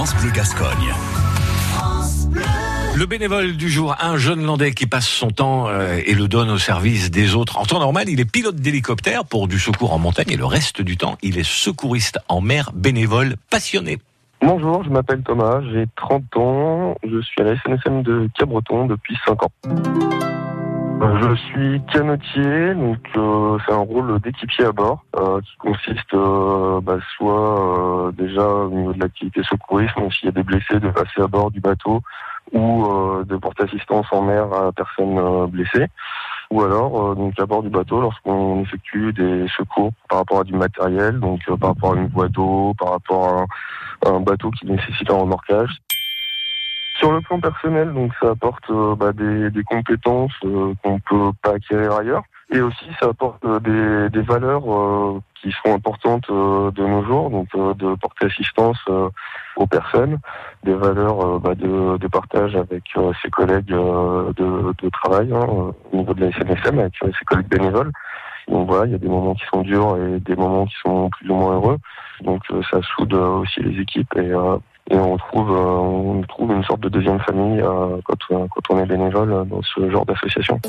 France Bleu Gascogne. Le bénévole du jour, un jeune Landais qui passe son temps euh, et le donne au service des autres. En temps normal, il est pilote d'hélicoptère pour du secours en montagne et le reste du temps, il est secouriste en mer, bénévole passionné. Bonjour, je m'appelle Thomas, j'ai 30 ans, je suis à la SNSM de Cabreton depuis 5 ans. Je suis canotier, donc euh, c'est un rôle d'équipier à bord euh, qui consiste euh, bah, soit euh, déjà au niveau de l'activité secourisme, s'il y a des blessés, de passer à bord du bateau ou euh, de porter assistance en mer à personnes euh, blessées, ou alors donc à bord du bateau lorsqu'on effectue des secours par rapport à du matériel, donc par rapport à une voie d'eau, par rapport à un, un bateau qui nécessite un remorquage. Sur le plan personnel, donc ça apporte euh, bah, des, des compétences euh, qu'on peut pas acquérir ailleurs, et aussi ça apporte euh, des, des valeurs euh, qui sont importantes de nos jours, donc de porter assistance aux personnes, des valeurs bah, de, de partage avec ses collègues de, de travail hein, au niveau de la SNSM, avec ses collègues bénévoles. Donc voilà, il y a des moments qui sont durs et des moments qui sont plus ou moins heureux. Donc ça soude aussi les équipes et, et on retrouve, euh, on trouve une sorte de deuxième famille euh, quand, quand on est bénévole euh, dans ce genre d'association.